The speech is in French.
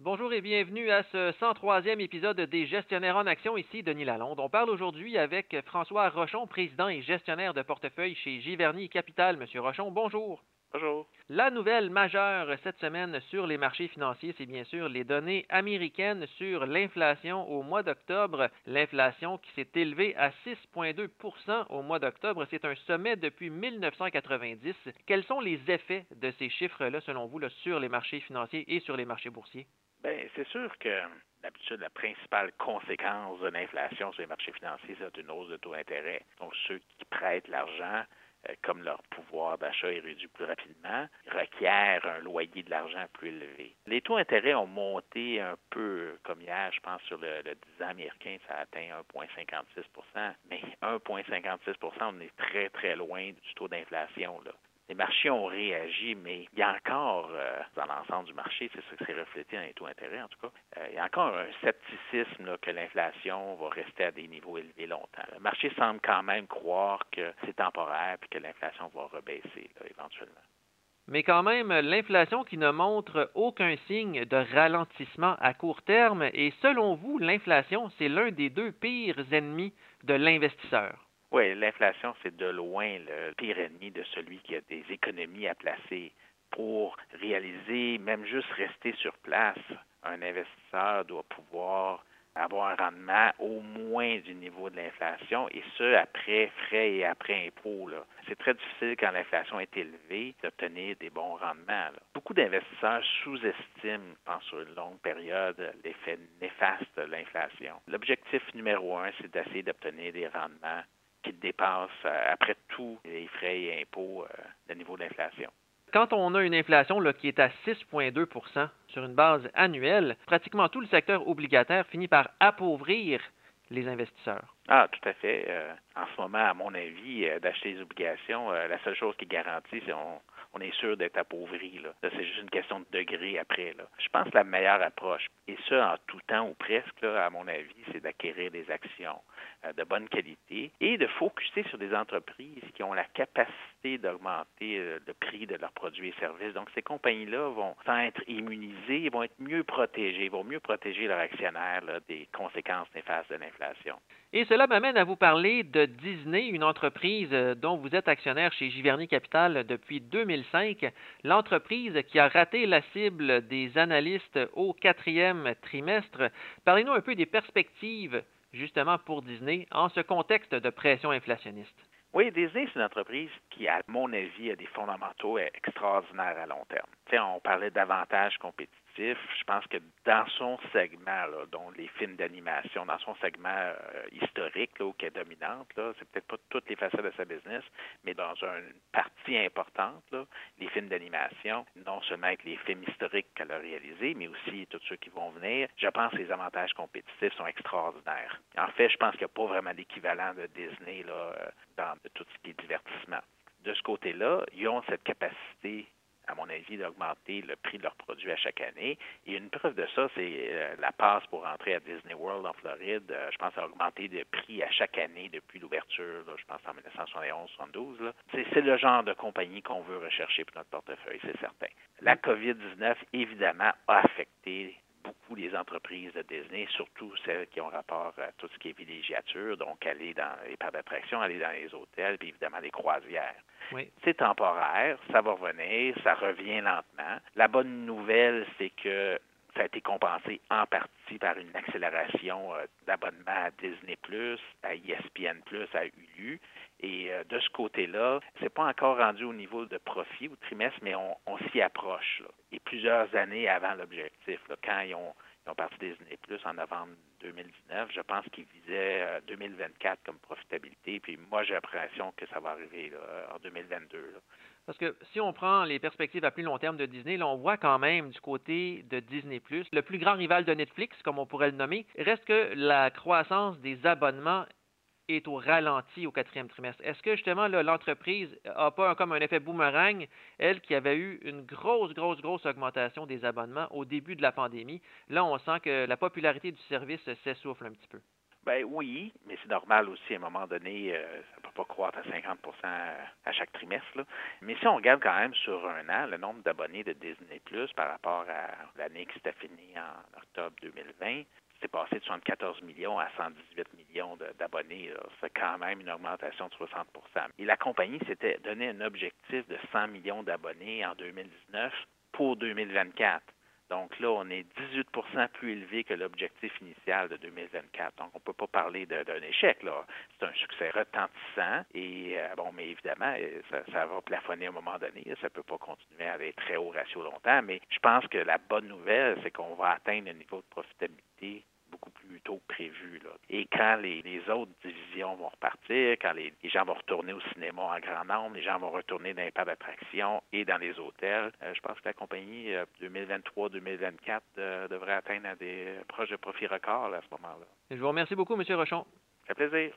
Bonjour et bienvenue à ce 103e épisode des Gestionnaires en Action. Ici Denis Lalonde. On parle aujourd'hui avec François Rochon, président et gestionnaire de portefeuille chez Giverny Capital. Monsieur Rochon, bonjour. Bonjour. La nouvelle majeure cette semaine sur les marchés financiers, c'est bien sûr les données américaines sur l'inflation au mois d'octobre. L'inflation qui s'est élevée à 6,2% au mois d'octobre, c'est un sommet depuis 1990. Quels sont les effets de ces chiffres-là, selon vous, sur les marchés financiers et sur les marchés boursiers? Bien, c'est sûr que d'habitude, la principale conséquence de l'inflation sur les marchés financiers, c'est une hausse de taux d'intérêt. Donc, ceux qui prêtent l'argent euh, comme leur pouvoir d'achat est réduit plus rapidement, requièrent un loyer de l'argent plus élevé. Les taux d'intérêt ont monté un peu, comme hier, je pense, sur le, 10 ans américain, ça a atteint 1,56% mais 1,56% on est très, très loin du taux d'inflation. Les marchés ont réagi, mais il y a encore, euh, dans l'ensemble du marché, c'est ça qui s'est reflété dans les taux d'intérêt en tout cas, euh, il y a encore un scepticisme que l'inflation va rester à des niveaux élevés longtemps. Le marché semble quand même croire que c'est temporaire et que l'inflation va rebaisser éventuellement. Mais quand même, l'inflation qui ne montre aucun signe de ralentissement à court terme, et selon vous, l'inflation, c'est l'un des deux pires ennemis de l'investisseur. Oui, l'inflation, c'est de loin le pire ennemi de celui qui a des économies à placer pour réaliser, même juste rester sur place. Un investisseur doit pouvoir avoir un rendement au moins du niveau de l'inflation, et ce, après frais et après impôts. C'est très difficile quand l'inflation est élevée d'obtenir des bons rendements. Beaucoup d'investisseurs sous-estiment, pense sur une longue période, l'effet néfaste de l'inflation. L'objectif numéro un, c'est d'essayer d'obtenir des rendements qui dépasse, euh, après tout, les frais et impôts, euh, le niveau d'inflation. Quand on a une inflation là, qui est à 6,2% sur une base annuelle, pratiquement tout le secteur obligataire finit par appauvrir les investisseurs. Ah, tout à fait. Euh, en ce moment, à mon avis, d'acheter des obligations, la seule chose qui est garantie, c'est on, on est sûr d'être appauvri. C'est juste une question de degré après. Je pense que la meilleure approche, et ça en tout temps ou presque, à mon avis, c'est d'acquérir des actions euh, de bonne qualité et de focuser sur des entreprises qui ont la capacité d'augmenter euh, le prix de leurs produits et services. Donc, ces compagnies-là vont, être immunisées, vont être mieux protégées, vont mieux protéger leurs actionnaires des conséquences néfastes de l'inflation. Et cela m'amène à vous parler de Disney, une entreprise euh, dont vous êtes actionnaire chez Giverny Capital depuis 2005, l'entreprise qui a raté la cible des analystes au quatrième trimestre. Parlez-nous un peu des perspectives justement pour Disney en ce contexte de pression inflationniste. Oui, Disney, c'est une entreprise qui, à mon avis, a des fondamentaux extraordinaires à long terme. On parlait d'avantages compétitifs je pense que dans son segment, dont les films d'animation, dans son segment euh, historique, là, qui est dominante, là, c'est peut-être pas toutes les facettes de sa business, mais dans une partie importante, les films d'animation, non seulement avec les films historiques qu'elle a réalisés, mais aussi tous ceux qui vont venir, je pense que les avantages compétitifs sont extraordinaires. En fait, je pense qu'il n'y a pas vraiment d'équivalent de Disney là, euh, dans tout ce qui est divertissement. De ce côté-là, ils ont cette capacité à mon avis, d'augmenter le prix de leurs produits à chaque année. Et une preuve de ça, c'est euh, la passe pour entrer à Disney World en Floride. Euh, je pense a augmenté de prix à chaque année depuis l'ouverture, je pense en 1971-72. C'est le genre de compagnie qu'on veut rechercher pour notre portefeuille, c'est certain. La COVID-19, évidemment, a affecté beaucoup les entreprises de Disney, surtout celles qui ont rapport à tout ce qui est villégiature, donc aller dans les parcs d'attraction, aller dans les hôtels, puis évidemment les croisières. C'est temporaire, ça va revenir, ça revient lentement. La bonne nouvelle, c'est que ça a été compensé en partie par une accélération euh, d'abonnement à Disney+, à ESPN+, à Hulu. Et euh, de ce côté-là, c'est pas encore rendu au niveau de profit au trimestre, mais on, s'y approche. Et plusieurs années avant l'objectif, quand ils ont, ils ont parti Disney Plus en novembre 2019, je pense qu'ils visaient 2024 euh, comme profitabilité. Puis moi, j'ai l'impression que ça va arriver en 2022. Parce que si on prend les perspectives à plus long terme de Disney, on voit quand même du côté de Disney ⁇ le plus grand rival de Netflix, comme on pourrait le nommer, reste que la croissance des abonnements est au ralenti au quatrième trimestre. Est-ce que justement l'entreprise n'a pas comme un effet boomerang, elle qui avait eu une grosse, grosse, grosse augmentation des abonnements au début de la pandémie, là on sent que la popularité du service s'essouffle un petit peu. Ben oui, mais c'est normal aussi à un moment donné, euh, ça ne peut pas croître à 50% à chaque trimestre. Mais si on regarde quand même sur un an, le nombre d'abonnés de Disney Plus par rapport à l'année qui s'était finie en octobre 2020, c'est passé de 74 millions à 118 millions d'abonnés. C'est quand même une augmentation de 60% Et la compagnie s'était donné un objectif de 100 millions d'abonnés en 2019 pour 2024. Donc là, on est 18% plus élevé que l'objectif initial de 2024. Donc, on ne peut pas parler d'un échec. là. C'est un succès retentissant. Et euh, bon, mais évidemment, euh, ça, va plafonner à un moment donné. Ça ne peut pas continuer à des très hauts ratios longtemps. Mais je pense que la bonne nouvelle, c'est qu'on va atteindre un niveau de profitabilité beaucoup plus tôt que prévu. Là. Et quand les, autres divisions vont repartir, quand les, gens vont retourner au cinéma en grand nombre, les gens vont retourner dans les parcs d'attractions et dans les hôtels, euh, je pense que la compagnie 2023-2024 euh, devrait atteindre des proches de profit record à ce moment-là. Je vous remercie beaucoup, M. Rochon. Ça fait plaisir.